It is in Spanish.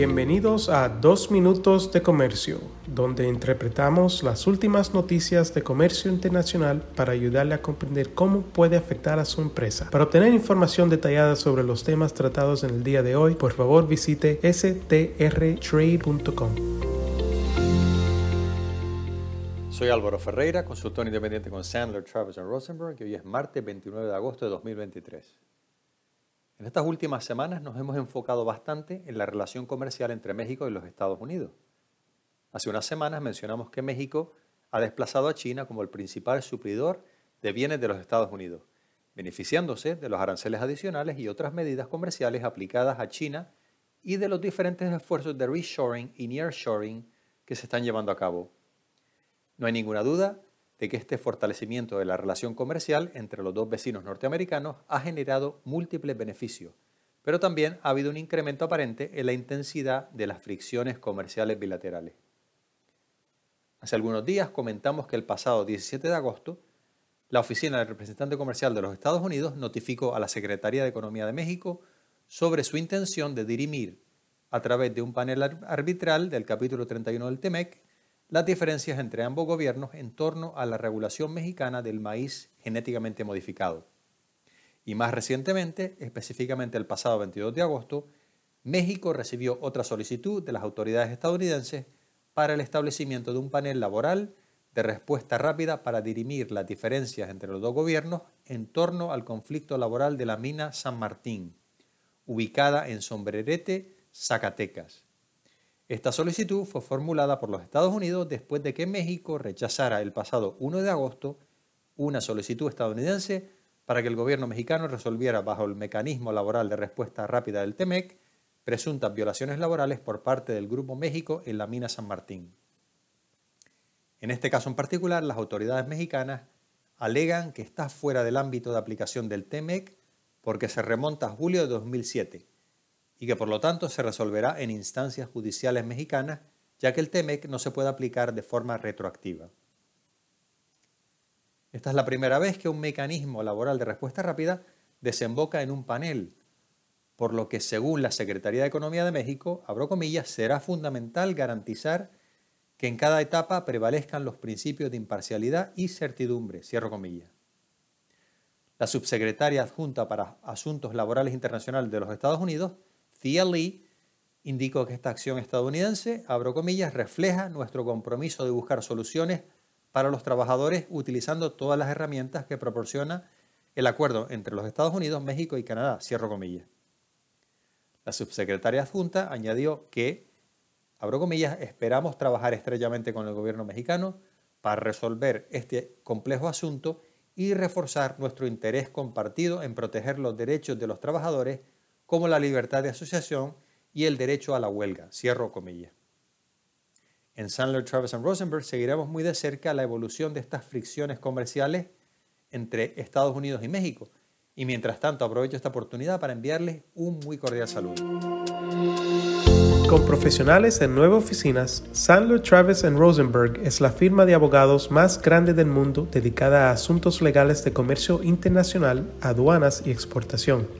Bienvenidos a Dos Minutos de Comercio, donde interpretamos las últimas noticias de comercio internacional para ayudarle a comprender cómo puede afectar a su empresa. Para obtener información detallada sobre los temas tratados en el día de hoy, por favor visite strtrade.com. Soy Álvaro Ferreira, consultor independiente con Sandler, Travis Rosenberg, y hoy es martes 29 de agosto de 2023. En estas últimas semanas nos hemos enfocado bastante en la relación comercial entre México y los Estados Unidos. Hace unas semanas mencionamos que México ha desplazado a China como el principal suplidor de bienes de los Estados Unidos, beneficiándose de los aranceles adicionales y otras medidas comerciales aplicadas a China y de los diferentes esfuerzos de reshoring y nearshoring que se están llevando a cabo. No hay ninguna duda de que este fortalecimiento de la relación comercial entre los dos vecinos norteamericanos ha generado múltiples beneficios, pero también ha habido un incremento aparente en la intensidad de las fricciones comerciales bilaterales. Hace algunos días comentamos que el pasado 17 de agosto, la Oficina del Representante Comercial de los Estados Unidos notificó a la Secretaría de Economía de México sobre su intención de dirimir, a través de un panel arbitral del capítulo 31 del TEMEC, las diferencias entre ambos gobiernos en torno a la regulación mexicana del maíz genéticamente modificado. Y más recientemente, específicamente el pasado 22 de agosto, México recibió otra solicitud de las autoridades estadounidenses para el establecimiento de un panel laboral de respuesta rápida para dirimir las diferencias entre los dos gobiernos en torno al conflicto laboral de la mina San Martín, ubicada en Sombrerete, Zacatecas. Esta solicitud fue formulada por los Estados Unidos después de que México rechazara el pasado 1 de agosto una solicitud estadounidense para que el gobierno mexicano resolviera bajo el mecanismo laboral de respuesta rápida del TEMEC presuntas violaciones laborales por parte del Grupo México en la mina San Martín. En este caso en particular, las autoridades mexicanas alegan que está fuera del ámbito de aplicación del TEMEC porque se remonta a julio de 2007 y que por lo tanto se resolverá en instancias judiciales mexicanas, ya que el TEMEC no se puede aplicar de forma retroactiva. Esta es la primera vez que un mecanismo laboral de respuesta rápida desemboca en un panel, por lo que según la Secretaría de Economía de México, abro comillas, será fundamental garantizar que en cada etapa prevalezcan los principios de imparcialidad y certidumbre, cierro comillas. La subsecretaria adjunta para Asuntos Laborales Internacionales de los Estados Unidos Lee indicó que esta acción estadounidense, abro comillas, refleja nuestro compromiso de buscar soluciones para los trabajadores utilizando todas las herramientas que proporciona el acuerdo entre los Estados Unidos, México y Canadá, cierro comillas. La subsecretaria adjunta añadió que, abro comillas, esperamos trabajar estrechamente con el gobierno mexicano para resolver este complejo asunto y reforzar nuestro interés compartido en proteger los derechos de los trabajadores como la libertad de asociación y el derecho a la huelga. Cierro comillas. En Sandler, Travis and Rosenberg seguiremos muy de cerca la evolución de estas fricciones comerciales entre Estados Unidos y México. Y mientras tanto aprovecho esta oportunidad para enviarles un muy cordial saludo. Con profesionales en nueve oficinas, Sandler, Travis Rosenberg es la firma de abogados más grande del mundo dedicada a asuntos legales de comercio internacional, aduanas y exportación.